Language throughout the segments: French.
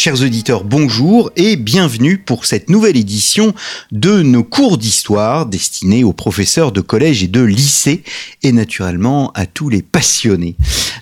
Chers auditeurs, bonjour et bienvenue pour cette nouvelle édition de nos cours d'histoire destinés aux professeurs de collège et de lycée et naturellement à tous les passionnés.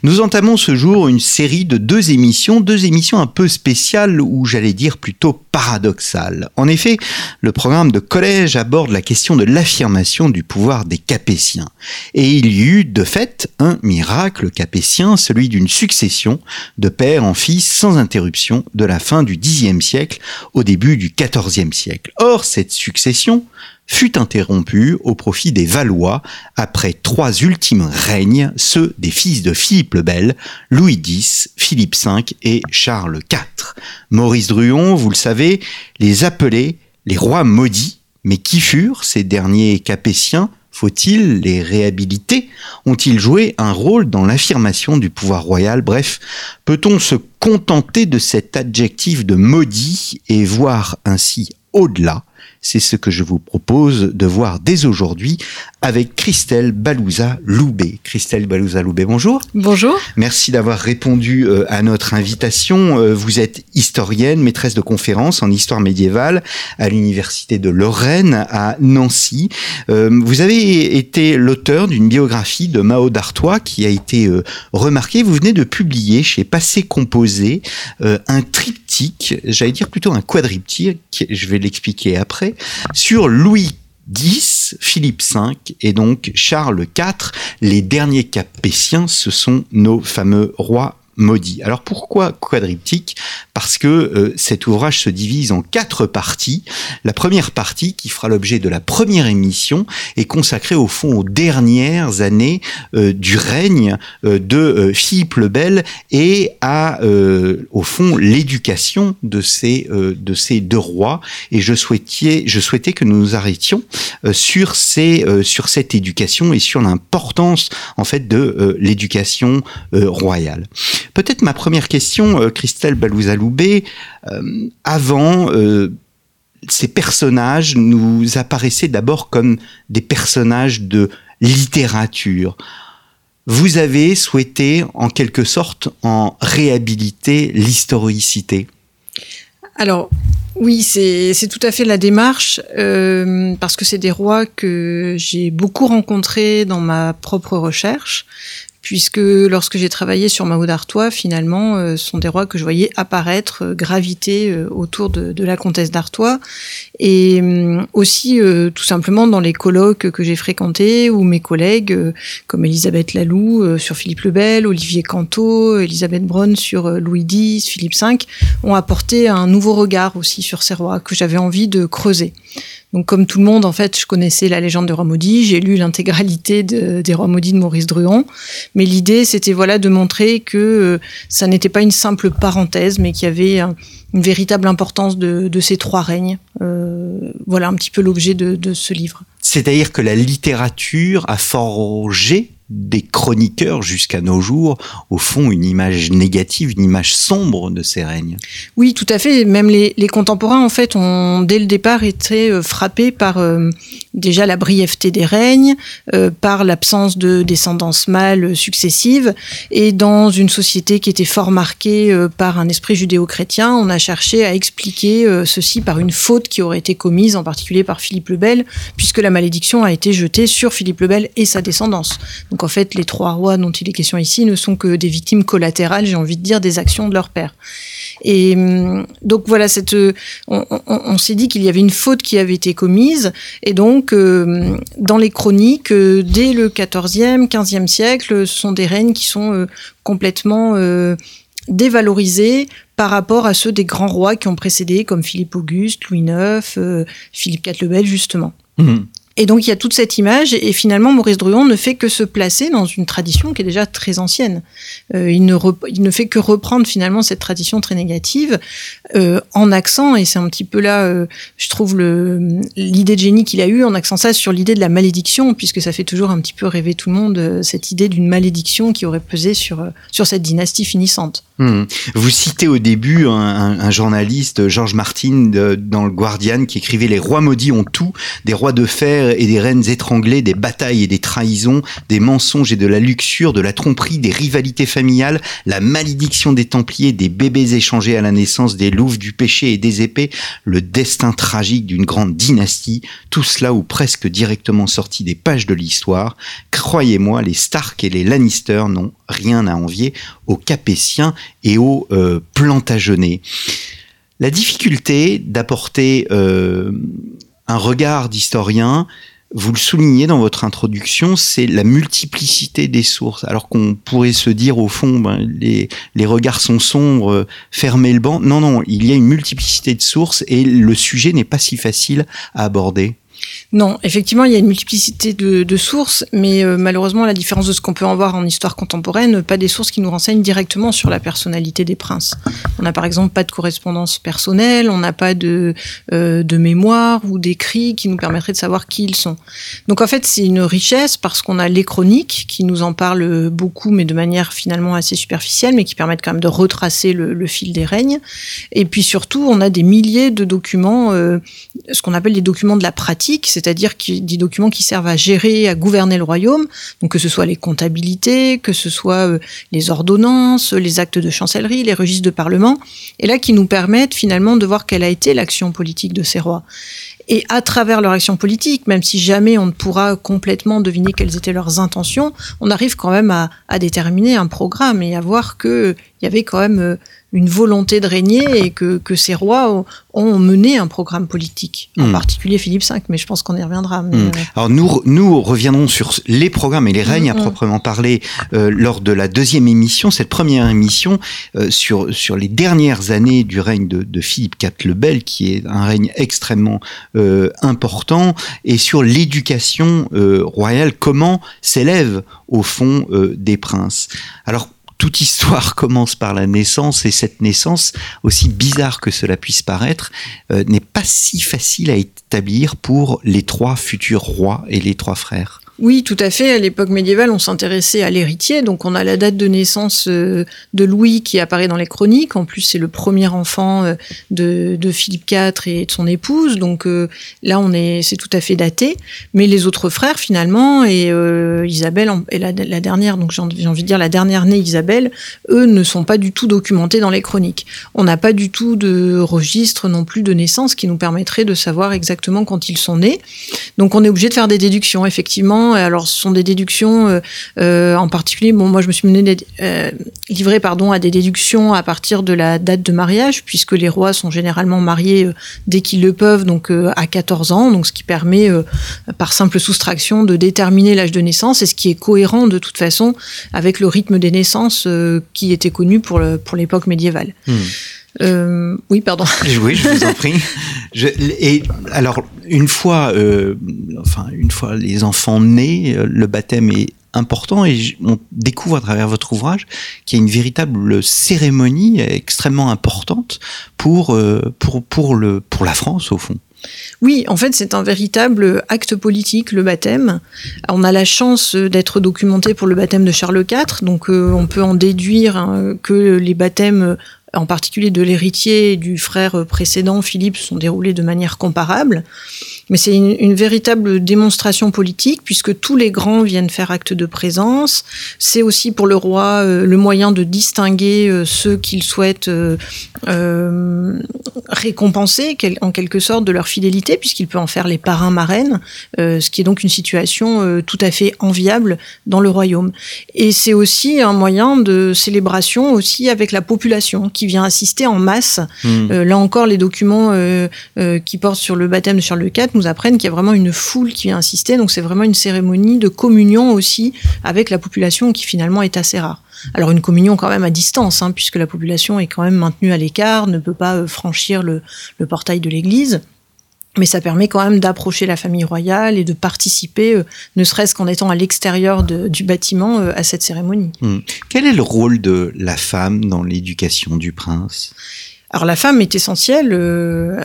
Nous entamons ce jour une série de deux émissions, deux émissions un peu spéciales ou j'allais dire plutôt paradoxales. En effet, le programme de collège aborde la question de l'affirmation du pouvoir des Capétiens. Et il y eut de fait un miracle capétien, celui d'une succession de père en fils sans interruption de la fin du Xe siècle au début du XIVe siècle. Or, cette succession fut interrompue au profit des Valois après trois ultimes règnes, ceux des fils de Philippe le Bel, Louis X, Philippe V et Charles IV. Maurice Druon, vous le savez, les appelait les rois maudits, mais qui furent ces derniers capétiens faut-il les réhabiliter? Ont-ils joué un rôle dans l'affirmation du pouvoir royal? Bref, peut-on se contenter de cet adjectif de maudit et voir ainsi au-delà? C'est ce que je vous propose de voir dès aujourd'hui avec Christelle Balouza-Loubet. Christelle Balouza-Loubet, bonjour. Bonjour. Merci d'avoir répondu euh, à notre invitation. Euh, vous êtes historienne, maîtresse de conférences en histoire médiévale à l'Université de Lorraine à Nancy. Euh, vous avez été l'auteur d'une biographie de Mao d'Artois qui a été remarquée. Vous venez de publier chez Passé Composé un triptyque, j'allais dire plutôt un quadriptyque, je vais l'expliquer après, sur Louis X, Philippe V et donc Charles IV, les derniers capétiens, ce sont nos fameux rois Alors pourquoi quadriptyque? Parce que euh, cet ouvrage se divise en quatre parties. La première partie, qui fera l'objet de la première émission, est consacrée au fond aux dernières années euh, du règne euh, de Philippe le Bel et à, au fond, l'éducation de ces, de ces deux rois. Et je souhaitais, je souhaitais que nous nous arrêtions sur, ces, sur cette éducation et sur l'importance, en fait, de l'éducation royale. Peut-être ma première question, euh, Christelle Balouza-Loubet, euh, avant, euh, ces personnages nous apparaissaient d'abord comme des personnages de littérature. Vous avez souhaité, en quelque sorte, en réhabiliter l'historicité. Alors, oui, c'est tout à fait la démarche, parce que c'est des rois que j'ai beaucoup rencontrés dans ma propre recherche puisque lorsque j'ai travaillé sur Mahmoud d'Artois, finalement, euh, ce sont des rois que je voyais apparaître, euh, graviter euh, autour de, la comtesse d'Artois, et aussi tout simplement dans les colloques que j'ai fréquentés, où mes collègues, comme Elisabeth Lalou sur Philippe le Bel, Olivier Canto, Elisabeth Braun sur Louis X, Philippe V, ont apporté un nouveau regard aussi sur ces rois que j'avais envie de creuser. Donc, comme tout le monde, en fait, je connaissais la légende rois maudits. J'ai lu l'intégralité des rois de Maurice Druon. Mais l'idée, c'était voilà de montrer que euh, ça n'était pas une simple parenthèse, mais qu'il y avait une véritable importance de, ces trois règnes. Euh, voilà un petit peu l'objet de, de ce livre. C'est-à-dire que la littérature a forgé des chroniqueurs jusqu'à nos jours, au fond, une image négative, une image sombre de ces règnes. Oui, tout à fait. Même les, contemporains, en fait, ont dès le départ été euh, frappés par euh, déjà la brièveté des règnes, euh, par l'absence de descendance mâle successive, et dans une société qui était fort marquée par un esprit judéo-chrétien, on a cherché à expliquer ceci par une faute qui aurait été commise, en particulier par Philippe le Bel, puisque la malédiction a été jetée sur Philippe le Bel et sa descendance. En fait, les trois rois dont il est question ici ne sont que des victimes collatérales, j'ai envie de dire, des actions de leur père. Et hum, donc voilà, cette, on, s'est dit qu'il y avait une faute qui avait été commise, et donc hum, dans les chroniques, euh, dès le 14e, 15e siècle, ce sont des règnes qui sont euh, complètement euh, dévalorisés par rapport à ceux des grands rois qui ont précédé, comme Philippe Auguste, Louis IX, Philippe IV le Bel, justement. Mmh. Et donc il y a toute cette image, et finalement Maurice Druon ne fait que se placer dans une tradition qui est déjà très ancienne. Euh, il, ne il ne fait que reprendre finalement cette tradition très négative euh, en accent, et c'est un petit peu là, euh, je trouve, l'idée de génie qu'il a eue, en accent ça sur l'idée de la malédiction, puisque ça fait toujours un petit peu rêver tout le monde, euh, cette idée d'une malédiction qui aurait pesé sur, euh, sur cette dynastie finissante. Hmm. Vous citez au début un, journaliste, Georges Martin, dans le Guardian, qui écrivait Les rois maudits ont tout, des rois de fer et des reines étranglées, des batailles et des trahisons, des mensonges et de la luxure, de la tromperie, des rivalités familiales, la malédiction des Templiers, des bébés échangés à la naissance, des louves du péché et des épées, le destin tragique d'une grande dynastie, tout cela ou presque directement sorti des pages de l'histoire. Croyez-moi, les Stark et les Lannister n'ont rien à envier aux Capétiens et aux euh, Plantagenets. La difficulté d'apporter euh, un regard d'historien, vous le soulignez dans votre introduction, c'est la multiplicité des sources. Alors qu'on pourrait se dire au fond, ben, les, les regards sont sombres, euh, fermez le banc. Non, non, il y a une multiplicité de sources et le sujet n'est pas si facile à aborder. Non, effectivement, il y a une multiplicité de, sources, mais euh, malheureusement, à la différence de ce qu'on peut en voir en histoire contemporaine, pas des sources qui nous renseignent directement sur la personnalité des princes. On n'a par exemple pas de correspondance personnelle, on n'a pas de, euh, mémoire ou d'écrits qui nous permettraient de savoir qui ils sont. Donc en fait, c'est une richesse parce qu'on a les chroniques qui nous en parlent beaucoup, mais de manière finalement assez superficielle, mais qui permettent quand même de retracer le, fil des règnes. Et puis surtout, on a des milliers de documents, euh, ce qu'on appelle les documents de la pratique, c'est-à-dire des documents qui servent à gérer, à gouverner le royaume, que ce soit les comptabilités, que ce soit euh, les ordonnances, les actes de chancellerie, les registres de parlement, et là qui nous permettent finalement de voir quelle a été l'action politique de ces rois. Et à travers leur action politique, même si jamais on ne pourra complètement deviner quelles étaient leurs intentions, on arrive quand même à, à déterminer un programme et à voir qu'il y avait quand même euh, une volonté de régner et que, que ces rois ont, ont mené un programme politique, en Mm. particulier Philippe V, mais je pense qu'on y reviendra. Mais, Mm. euh, Alors nous, nous reviendrons sur les programmes et les règnes à proprement parler euh, lors de la deuxième émission, cette première émission euh, sur sur les dernières années du règne de, de Philippe IV le Bel, qui est un règne extrêmement euh, important, et sur l'éducation royale, comment s'élève au fond des princes. Alors toute histoire commence par la naissance et cette naissance, aussi bizarre que cela puisse paraître, euh, n'est pas si facile à établir pour les trois futurs rois et les trois frères. Oui, tout à fait. À l'époque médiévale, on s'intéressait à l'héritier. Donc, on a la date de naissance euh, de Louis qui apparaît dans les chroniques. En plus, c'est le premier enfant euh, de, Philippe IV et de son épouse. Donc, euh, là, on est, c'est tout à fait daté. Mais les autres frères, finalement, et Isabelle et la, dernière, donc j'ai envie de dire la dernière née Isabelle, eux ne sont pas du tout documentés dans les chroniques. On n'a pas du tout de registre non plus de naissance qui nous permettrait de savoir exactement quand ils sont nés. Donc on est obligé de faire des déductions, effectivement. Alors ce sont des déductions, euh, euh, en particulier, bon, moi je me suis mené des, euh, livré pardon à des déductions à partir de la date de mariage, puisque les rois sont généralement mariés dès qu'ils le peuvent, donc à 14 ans, donc ce qui permet par simple soustraction de déterminer l'âge de naissance et ce qui est cohérent de toute façon avec le rythme des naissances qui était connu pour l'époque médiévale. Euh, oui, pardon. Oui, je vous en prie. Je, et alors, une fois, euh, enfin, une fois les enfants nés, euh, le baptême est important et on découvre à travers votre ouvrage qu'il y a une véritable cérémonie extrêmement importante pour pour pour le pour la France au fond. Oui, en fait, c'est un véritable acte politique, le baptême. On a la chance d'être documenté pour le baptême de Charles IV, donc euh, on peut en déduire hein, que les baptêmes, en particulier de l'héritier et du frère précédent, Philippe, sont déroulés de manière comparable. Mais c'est une, une véritable démonstration politique, puisque tous les grands viennent faire acte de présence. C'est aussi pour le roi euh, le moyen de distinguer euh, ceux qu'il souhaite euh, récompenser quel- en quelque sorte de leur fidélité, puisqu'il peut en faire les parrains marraines, ce qui est donc une situation tout à fait enviable dans le royaume. Et c'est aussi un moyen de célébration aussi avec la population qui vient assister en masse. Hmm. Là encore, les documents qui portent sur le baptême de Charles IV nous apprennent qu'il y a vraiment une foule qui vient assister. Donc c'est vraiment une cérémonie de communion aussi avec la population qui finalement est assez rare. Alors une communion quand même à distance, hein, puisque la population est quand même maintenue à l'écart, ne peut pas euh, franchir le, le portail de l'église. mais ça permet quand même d'approcher la famille royale et de participer, euh, ne serait-ce qu'en étant à l'extérieur du bâtiment, euh, à cette cérémonie. Hmm. Quel est le rôle de la femme dans l'éducation du prince? Alors la femme est essentielle. Euh,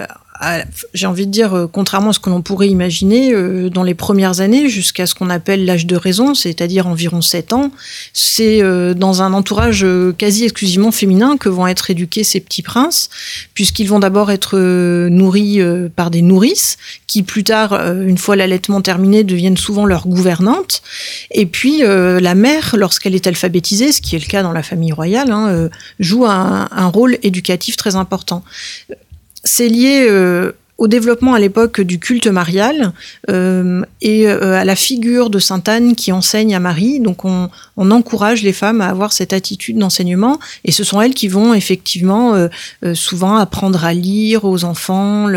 j'ai envie de dire, euh, contrairement à ce que l'on pourrait imaginer, euh, dans les premières années, jusqu'à ce qu'on appelle l'âge de raison, c'est-à-dire environ 7 ans, c'est euh, dans un entourage quasi exclusivement féminin que vont être éduqués ces petits princes, puisqu'ils vont d'abord être nourris par des nourrices, qui plus tard, une fois l'allaitement terminé, deviennent souvent leurs gouvernantes. Et puis, la mère, lorsqu'elle est alphabétisée, ce qui est le cas dans la famille royale, hein, joue un, un rôle éducatif très important c'est lié euh, au développement à l'époque du culte marial euh, et euh, à la figure de Sainte Anne qui enseigne à Marie. Donc on, encourage les femmes à avoir cette attitude d'enseignement et ce sont elles qui vont effectivement souvent apprendre à lire aux enfants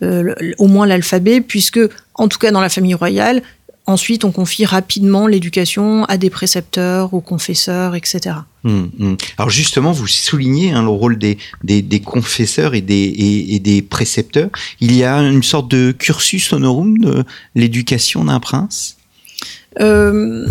au moins l'alphabet puisque en tout cas dans la famille royale Ensuite, on confie rapidement l'éducation à des précepteurs, aux confesseurs, etc. Hum, hum. Alors justement, vous soulignez hein, le rôle des, des, confesseurs et des, et, des précepteurs. Il y a une sorte de cursus honorum de l'éducation d'un prince? Euh,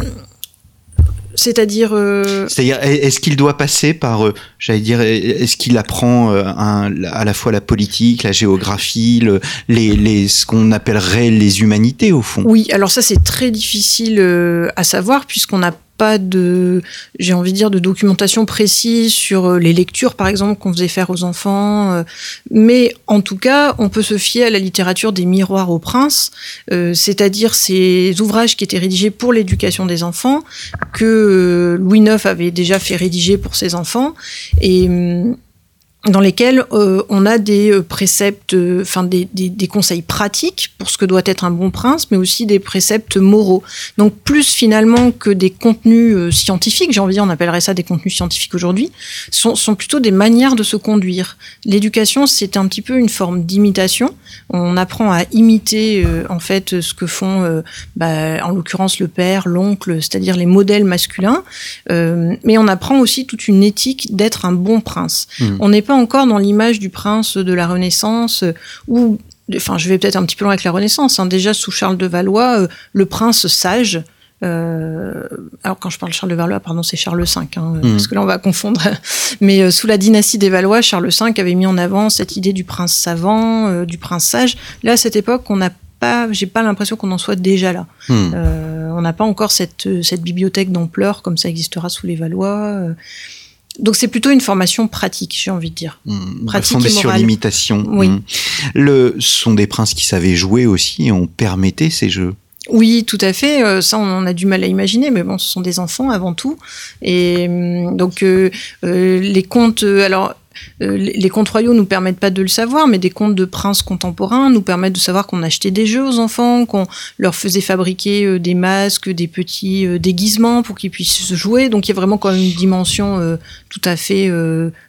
c'est-à-dire. Euh, C'est-à-dire, est-ce qu'il doit passer par, euh, j'allais dire, est-ce qu'il apprend euh, à la fois la politique, la géographie, les, les, ce qu'on appellerait les humanités au fond? Oui, alors ça c'est très difficile à savoir puisqu'on n'a pas de, j'ai envie de dire, de documentation précise sur euh, les lectures, par exemple, qu'on faisait faire aux enfants. Euh. Mais en tout cas, on peut se fier à la littérature des miroirs au prince, euh, c'est-à-dire ces ouvrages qui étaient rédigés pour l'éducation des enfants, que Louis IX avait déjà fait rédiger pour ses enfants. Et hum, dans lesquels euh, on a des euh, préceptes, euh, enfin des, des, des, conseils pratiques pour ce que doit être un bon prince, mais aussi des préceptes moraux. Donc plus finalement que des contenus scientifiques, j'ai envie de dire, on appellerait ça des contenus scientifiques aujourd'hui, sont, sont plutôt des manières de se conduire. L'éducation, c'est un petit peu une forme d'imitation. On apprend à imiter en fait ce que font, bah, en l'occurrence le père, l'oncle, c'est-à-dire les modèles masculins, mais on apprend aussi toute une éthique d'être un bon prince. Mmh. On encore dans l'image du prince de la Renaissance euh, ou enfin je vais peut-être un petit peu loin avec la Renaissance, hein. déjà sous Charles de Valois, euh, le prince sage. Euh, alors quand je parle Charles de Valois, pardon, c'est Charles V, hein, mmh. parce que là on va confondre. Mais sous la dynastie des Valois, Charles V avait mis en avant cette idée du prince savant, du prince sage. Là, à cette époque, on n'a pas, j'ai pas l'impression qu'on en soit déjà là. Mmh. on n'a pas encore cette, cette bibliothèque d'ampleur comme ça existera sous les Valois. Donc c'est plutôt une formation pratique, j'ai envie de dire. Mmh, pratique fondée sur l'imitation. Oui. Mmh. Le, ce sont des princes qui savaient jouer aussi et ont permetté ces jeux. Oui, tout à fait. Euh, ça, on a du mal à imaginer, mais bon, ce sont des enfants avant tout. Et mmh, donc, euh, euh, les contes. Alors, les contes royaux nous permettent pas de le savoir, mais des contes de princes contemporains nous permettent de savoir qu'on achetait des jeux aux enfants, qu'on leur faisait fabriquer euh, des masques, des petits euh, déguisements pour qu'ils puissent se jouer. Donc il y a vraiment quand même une dimension tout à fait,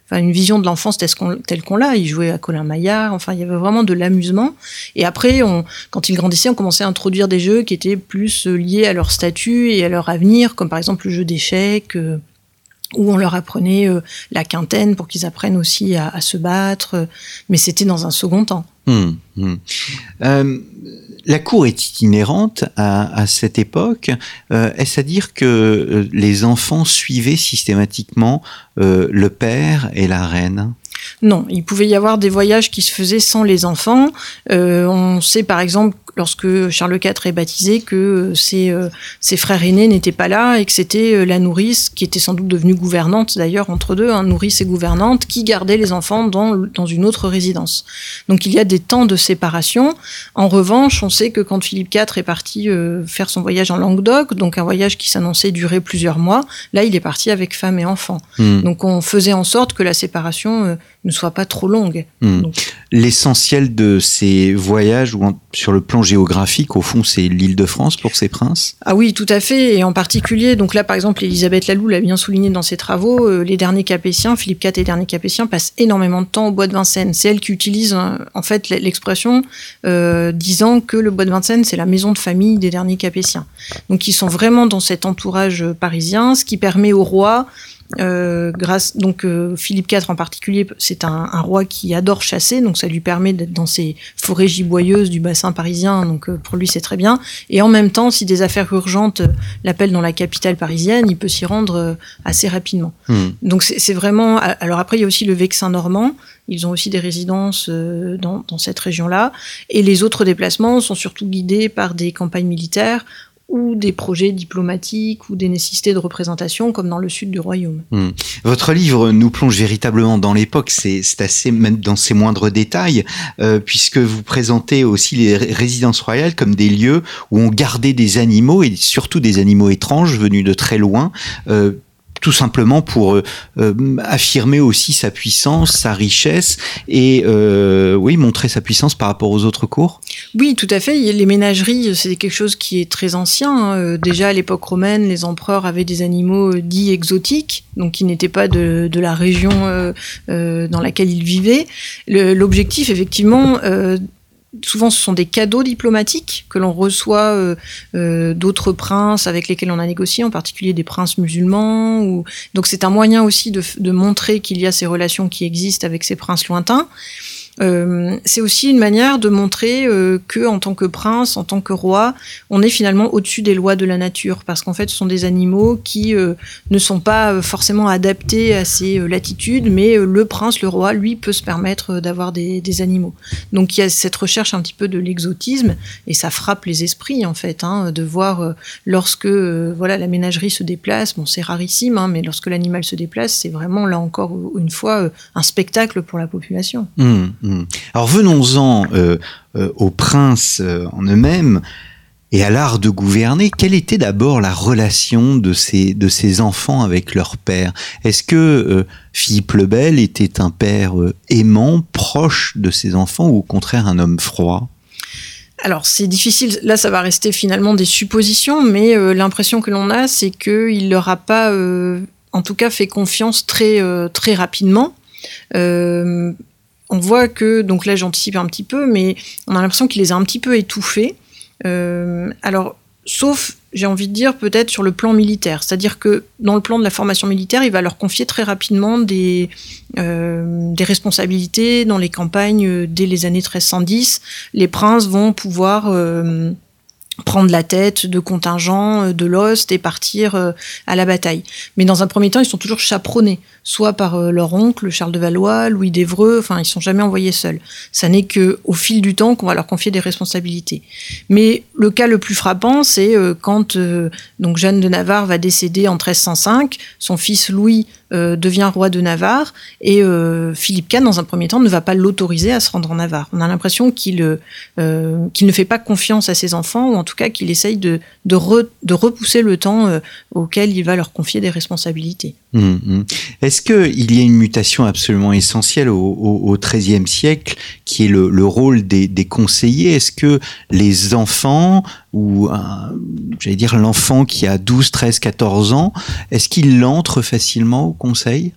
enfin une vision de l'enfance telle qu'on l'a. Ils jouaient à Colin Maillard, enfin il y avait vraiment de l'amusement. Et après, on, quand ils grandissaient, on commençait à introduire des jeux qui étaient plus liés à leur statut et à leur avenir, comme par exemple le jeu d'échecs où on leur apprenait euh, la quintaine pour qu'ils apprennent aussi à, se battre, mais c'était dans un second temps. Hum, hum. Euh, la cour est itinérante à, cette époque. Euh, est-ce à dire que les enfants suivaient systématiquement le père et la reine? Non, il pouvait y avoir des voyages qui se faisaient sans les enfants. on sait par exemple lorsque Charles IV est baptisé que euh, ses, euh, ses frères aînés n'étaient pas là et que c'était euh, la nourrice qui était sans doute devenue gouvernante d'ailleurs entre deux, hein, nourrice et gouvernante, qui gardait les enfants dans, dans une autre résidence. Donc il y a des temps de séparation. En revanche, on sait que quand Philippe IV est parti faire son voyage en Languedoc, donc un voyage qui s'annonçait durer plusieurs mois, là il est parti avec femme et enfants. Hmm. Donc on faisait en sorte que la séparation ne soit pas trop longue. Hmm. L'essentiel de ces voyages, ou sur le plan géographique, au fond, c'est l'île de France pour ces princes? Ah oui, tout à fait, et en particulier, donc là par exemple, Elisabeth Lalou l'a bien souligné dans ses travaux, euh, les derniers Capétiens, Philippe IV et les derniers Capétiens passent énormément de temps au bois de Vincennes. C'est elle qui utilise euh, en fait l'expression euh, disant que le bois de Vincennes, c'est la maison de famille des derniers Capétiens. Donc ils sont vraiment dans cet entourage parisien, ce qui permet au roi Euh, grâce donc euh, Philippe IV en particulier, c'est un, un, roi qui adore chasser, donc ça lui permet d'être dans ces forêts giboyeuses du bassin parisien. Donc euh, pour lui c'est très bien. Et en même temps, si des affaires urgentes l'appellent dans la capitale parisienne, il peut s'y rendre assez rapidement. Mmh. Donc c'est vraiment. Alors après il y a aussi le Vexin normand. Ils ont aussi des résidences dans, dans cette région-là. Et les autres déplacements sont surtout guidés par des campagnes militaires ou des projets diplomatiques ou des nécessités de représentation comme dans le sud du royaume. Hmm. Votre livre nous plonge véritablement dans l'époque, c'est assez même dans ses moindres détails, euh, puisque vous présentez aussi les résidences royales comme des lieux où on gardait des animaux et surtout des animaux étranges venus de très loin. Euh, tout simplement pour euh, euh, affirmer aussi sa puissance, sa richesse et euh, oui montrer sa puissance par rapport aux autres cours. Oui, tout à fait. Les ménageries, c'est quelque chose qui est très ancien. Hein. Déjà à l'époque romaine, les empereurs avaient des animaux dits exotiques, donc qui n'étaient pas de, de, la région dans laquelle ils vivaient. L'objectif, effectivement souvent ce sont des cadeaux diplomatiques que l'on reçoit euh, euh, d'autres princes avec lesquels on a négocié, en particulier des princes musulmans. Ou... Donc c'est un moyen aussi de, de montrer qu'il y a ces relations qui existent avec ces princes lointains. Euh, c'est aussi une manière de montrer euh, que, en tant que prince, en tant que roi, on est finalement au-dessus des lois de la nature, parce qu'en fait, ce sont des animaux qui euh, ne sont pas forcément adaptés à ces latitudes, mais le prince, le roi, lui, peut se permettre d'avoir des, animaux. Donc, il y a cette recherche un petit peu de l'exotisme, et ça frappe les esprits, en fait, hein, de voir lorsque voilà la ménagerie se déplace. Bon, c'est rarissime, hein, mais lorsque l'animal se déplace, c'est vraiment là encore une fois un spectacle pour la population. Mmh. Hmm. Alors venons-en euh, euh, aux princes euh, en eux-mêmes et à l'art de gouverner. Quelle était d'abord la relation de ces, de enfants avec leur père? Est-ce que Philippe le Bel était un père aimant, proche de ses enfants, ou au contraire un homme froid? Alors c'est difficile, là ça va rester finalement des suppositions, mais l'impression que l'on a, c'est qu'il leur a pas, en tout cas, fait confiance très très rapidement on voit que, donc là j'anticipe un petit peu, mais on a l'impression qu'il les a un petit peu étouffés. Euh, alors, sauf, j'ai envie de dire, peut-être sur le plan militaire. C'est-à-dire que dans le plan de la formation militaire, il va leur confier très rapidement des, euh, responsabilités dans les campagnes euh, dès les années 1310. Les princes vont pouvoir prendre la tête de contingents de l'Ost et partir à la bataille. Mais dans un premier temps, ils sont toujours chaperonnés soit par euh, leur oncle Charles de Valois, Louis d'Evreux, enfin ils sont jamais envoyés seuls. Ça n'est que au fil du temps qu'on va leur confier des responsabilités. Mais le cas le plus frappant, c'est euh, quand euh, donc Jeanne de Navarre va décéder en 1305, son fils Louis devient roi de Navarre et Philippe IV, dans un premier temps, ne va pas l'autoriser à se rendre en Navarre. On a l'impression qu'il qu'il ne fait pas confiance à ses enfants ou en tout cas qu'il essaye de de, de, repousser le temps auquel il va leur confier des responsabilités. Mmh, mmh. Est-ce qu'il y a une mutation absolument essentielle au XIIIe siècle qui est le, rôle des, conseillers? Est-ce que les enfants, ou j'allais dire l'enfant qui a 12, 13, 14 ans, est-ce qu'il entre facilement au conseil?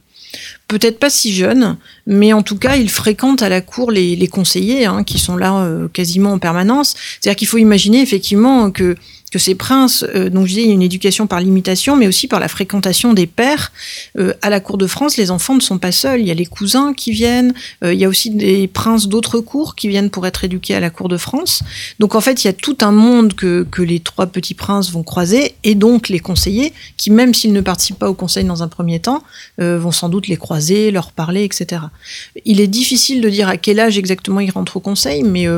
Peut-être pas si jeune, mais en tout cas, il fréquente à la cour les, conseillers hein, qui sont là euh, quasiment en permanence. C'est-à-dire qu'il faut imaginer effectivement que que ces princes, euh, donc je dis, une éducation par l'imitation, mais aussi par la fréquentation des pères. Euh, à la cour de France, les enfants ne sont pas seuls. Il y a les cousins qui viennent. Euh, il y a aussi des princes d'autres cours qui viennent pour être éduqués à la cour de France. Donc en fait, il y a tout un monde que, que les trois petits princes vont croiser, et donc les conseillers, qui même s'ils ne participent pas au conseil dans un premier temps, vont sans doute les croiser, leur parler, etc. Il est difficile de dire à quel âge exactement ils rentrent au conseil, mais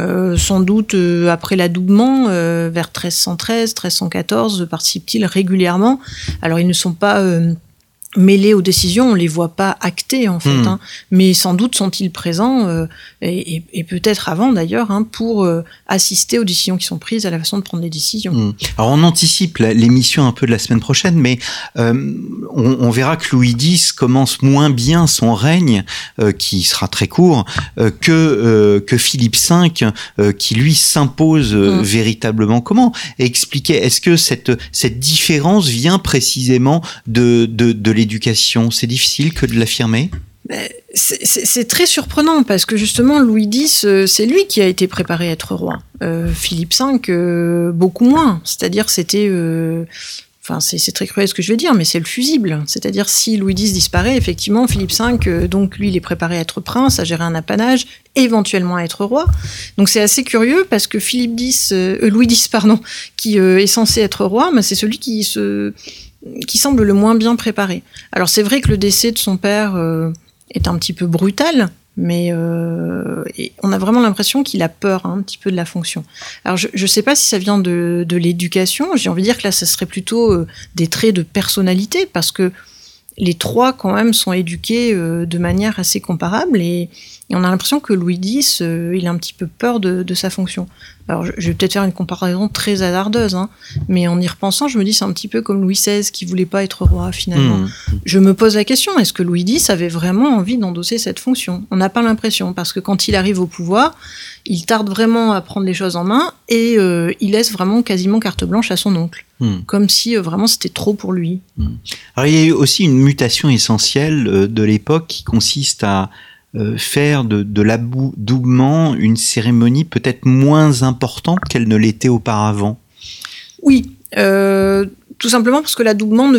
euh, sans doute euh, après l'adoubement, euh, vers 1313, 1314, participent-ils régulièrement? Alors ils ne sont pas mêlés aux décisions, on les voit pas actées en fait, hmm. hein. mais sans doute sont-ils présents euh, et, et, peut-être avant d'ailleurs hein, pour euh, assister aux décisions qui sont prises, à la façon de prendre les décisions. Hmm. Alors on anticipe l'émission un peu de la semaine prochaine, mais euh, on, on, verra que Louis X commence moins bien son règne, qui sera très court, que que Philippe V, qui lui s'impose hmm. véritablement. Comment expliquer? Est-ce que cette cette différence vient précisément de de, de l'éducation C'est difficile que de l'affirmer? C'est très surprenant parce que justement Louis X, euh, c'est lui qui a été préparé à être roi. Euh, Philippe V, euh, beaucoup moins. C'est-à-dire c'était enfin c'est très cruel ce que je vais dire, mais c'est le fusible. C'est-à-dire si Louis X disparaît, effectivement, Philippe V, donc lui, il est préparé à être prince, à gérer un apanage, éventuellement à être roi. Donc c'est assez curieux parce que Philippe X, Louis X, pardon, qui est censé être roi, mais c'est celui qui se qui semble le moins bien préparé. Alors c'est vrai que le décès de son père est un petit peu brutal, mais euh, on a vraiment l'impression qu'il a peur hein, un petit peu de la fonction. Alors je ne sais pas si ça vient de, de l'éducation, j'ai envie de dire que là, ça serait plutôt euh, des traits de personnalité, parce que les trois, quand même, sont éduqués euh, de manière assez comparable, et, et on a l'impression que Louis X, euh, il a un petit peu peur de, de sa fonction. Alors, je, vais peut-être faire une comparaison très hasardeuse, hein, mais en y repensant, je me dis c'est un petit peu comme Louis XVI qui voulait pas être roi finalement. Mmh. Je me pose la question est-ce que Louis X avait vraiment envie d'endosser cette fonction? On n'a pas l'impression parce que quand il arrive au pouvoir, il tarde vraiment à prendre les choses en main et euh, il laisse vraiment quasiment carte blanche à son oncle, mmh. comme si euh, vraiment c'était trop pour lui. Mmh. Alors il y a eu aussi une mutation essentielle euh, de l'époque qui consiste à euh, faire de, de l'adoubement une cérémonie peut-être moins importante qu'elle ne l'était auparavant? Oui, euh, tout simplement parce que l'adoubement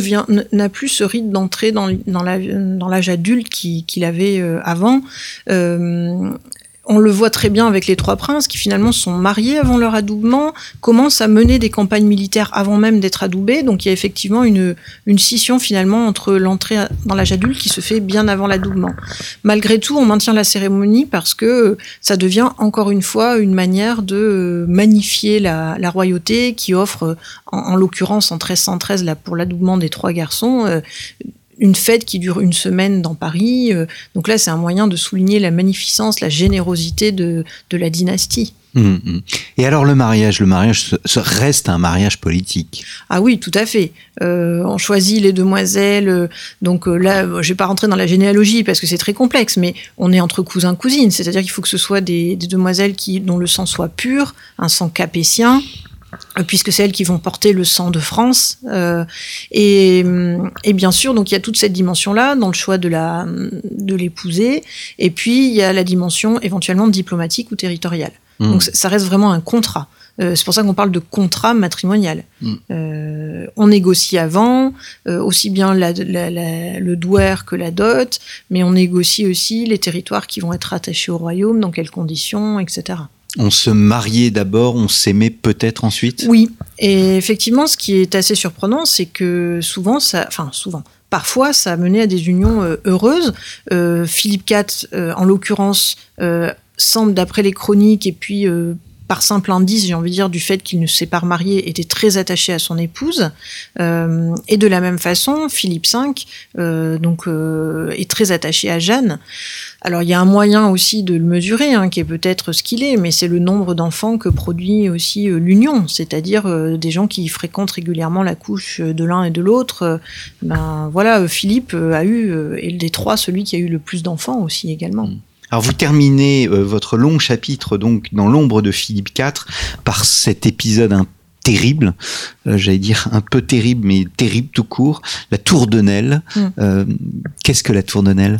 n'a plus ce rite d'entrée dans, l'âge adulte qu'il avait euh, avant. On le voit très bien avec les trois princes qui finalement sont mariés avant leur adoubement, commencent à mener des campagnes militaires avant même d'être adoubés. Donc il y a effectivement une, une scission finalement entre l'entrée dans l'âge adulte qui se fait bien avant l'adoubement. Malgré tout, on maintient la cérémonie parce que ça devient encore une fois une manière de magnifier la, royauté qui offre, en, en l'occurrence en 1313 là, pour l'adoubement des trois garçons, euh, une fête qui dure une semaine dans Paris. Euh, donc là, c'est un moyen de souligner la magnificence, la générosité de, de la dynastie. Mmh, mmh. Et alors le mariage, le mariage reste un mariage politique. Ah oui, tout à fait. Euh, on choisit les demoiselles. Euh, donc là, je vais pas rentrer dans la généalogie parce que c'est très complexe, mais on est entre cousins cousines, c'est-à-dire qu'il faut que ce soit des, des, demoiselles qui dont le sang soit pur, un sang capétien, puisque c'est elles qui vont porter le sang de France. Euh, et, et, bien sûr, donc il y a toute cette dimension-là dans le choix de la de l'épouser. Et puis il y a la dimension éventuellement diplomatique ou territoriale. Mmh. Donc ça reste vraiment un contrat. Euh, c'est pour ça qu'on parle de contrat matrimonial. Mmh. Euh, on négocie avant, euh, aussi bien la, la, la, le douer que la dot, mais on négocie aussi les territoires qui vont être attachés au royaume, dans quelles conditions, etc. On se mariait d'abord, on s'aimait peut-être ensuite? Oui, et effectivement, ce qui est assez surprenant, c'est que souvent, ça, enfin souvent, parfois, ça a mené à des unions euh, heureuses. Euh, Philippe IV, euh, en l'occurrence, semble, d'après les chroniques, et puis par simple indice, j'ai envie de dire, du fait qu'il ne s'est pas marié, était très attaché à son épouse. Et de la même façon, Philippe V donc, est très attaché à Jeanne. Alors il y a un moyen aussi de le mesurer, hein, qui est peut-être ce qu'il est, mais c'est le nombre d'enfants que produit aussi euh, l'union, c'est-à-dire euh, des gens qui fréquentent régulièrement la couche de l'un et de l'autre. ben voilà, Philippe a eu, et des trois, celui qui a eu le plus d'enfants aussi également. Mmh. Alors vous terminez euh, votre long chapitre donc dans l'ombre de Philippe IV par cet épisode terrible, euh, j'allais dire un peu terrible, mais terrible tout court, la tour de Nesle. Mm. Euh, Qu'est-ce que la tour de Nesle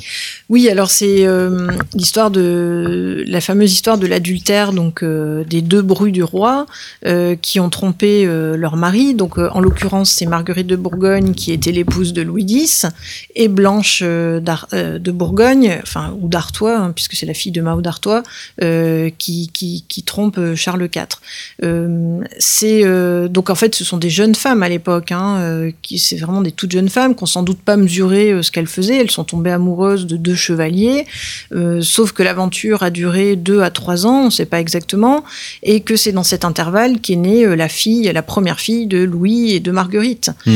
Oui, alors c'est euh, l'histoire de la fameuse histoire de l'adultère donc euh, des deux brus du roi euh, qui ont trompé leur mari. Donc en l'occurrence, c'est Marguerite de Bourgogne qui était l'épouse de Louis X et Blanche de Bourgogne, enfin ou d'Artois, hein, puisque c'est la fille de Mao d'Artois, qui, qui, qui, trompe Charles IV. c'est donc en fait, ce sont des jeunes femmes à l'époque, hein, euh, qui c'est vraiment des toutes jeunes femmes qui ont sans doute pas mesuré euh, ce qu'elles faisaient. Elles sont tombées amoureuses de deux chevaliers, euh, sauf que l'aventure a duré deux à trois ans, on ne sait pas exactement, et que c'est dans cet intervalle qu'est née la fille, la première fille de Louis et de Marguerite. Mmh.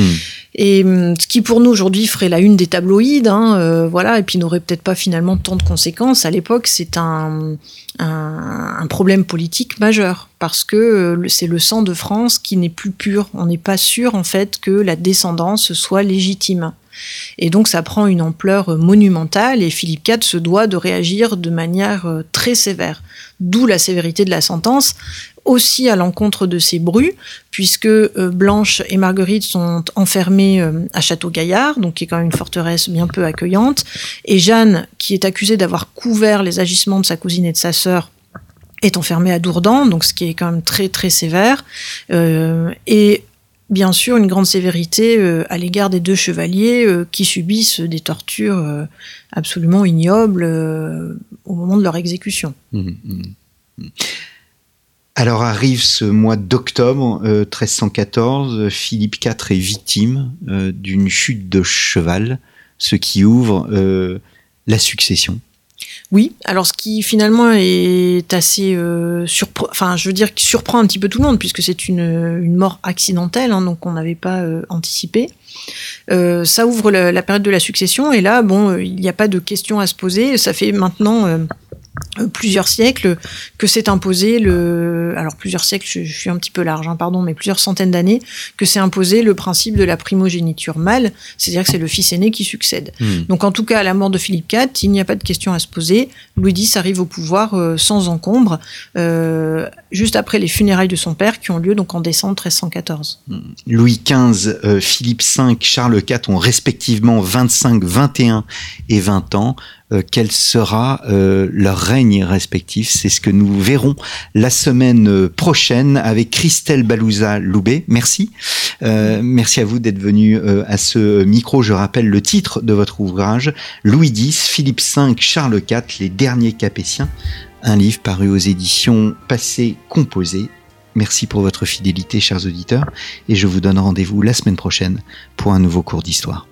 Et hum, ce qui pour nous aujourd'hui ferait la une des tabloïds, hein, euh, voilà, et puis n'aurait peut-être pas finalement tant de conséquences. À l'époque, c'est un, un, un, problème politique majeur parce que euh, c'est le sang de France qui n'est plus pur. On n'est pas sûr en fait que la descendance soit légitime. Et donc ça prend une ampleur monumentale et Philippe IV se doit de réagir de manière euh, très sévère. D'où la sévérité de la sentence aussi à l'encontre de ces brus, puisque euh, Blanche et Marguerite sont enfermées euh, à Château-Gaillard, donc qui est quand même une forteresse bien peu accueillante, et Jeanne, qui est accusée d'avoir couvert les agissements de sa cousine et de sa sœur, est enfermée à Dourdan, donc ce qui est quand même très très sévère. Euh, et bien sûr une grande sévérité à l'égard des deux chevaliers qui subissent des tortures absolument ignobles au moment de leur exécution. Mmh, mmh, mmh. Alors arrive ce mois d'octobre 1314, Philippe IV est victime d'une chute de cheval, ce qui ouvre la succession. Oui, alors ce qui finalement est assez euh, surprenant, enfin je veux dire qui surprend un petit peu tout le monde puisque c'est une, mort accidentelle, hein, donc on n'avait pas euh, anticipé. Euh, ça ouvre la, la, période de la succession et là, bon, il n'y a pas de question à se poser. Ça fait maintenant euh, plusieurs siècles que s'est imposé le alors plusieurs siècles je, suis un petit peu large hein, pardon mais plusieurs centaines d'années que s'est imposé le principe de la primogéniture mâle c'est-à-dire que c'est le fils aîné qui succède hmm. donc en tout cas à la mort de Philippe IV il n'y a pas de question à se poser Louis X arrive au pouvoir euh, sans encombre euh, juste après les funérailles de son père qui ont lieu donc en décembre 1314 hmm. Louis XV Philippe V Charles IV ont respectivement 25 21 et 20 ans euh, quel sera euh, leur règne respectif. C'est ce que nous verrons la semaine euh, prochaine avec Christelle Balouza-Loubet. Merci. merci à vous d'être venu à ce micro. Je rappelle le titre de votre ouvrage, Louis X, Philippe V, Charles IV, les derniers Capétiens. Un livre paru aux éditions Passé Composé. Merci pour votre fidélité, chers auditeurs, et je vous donne rendez-vous la semaine prochaine pour un nouveau cours d'histoire.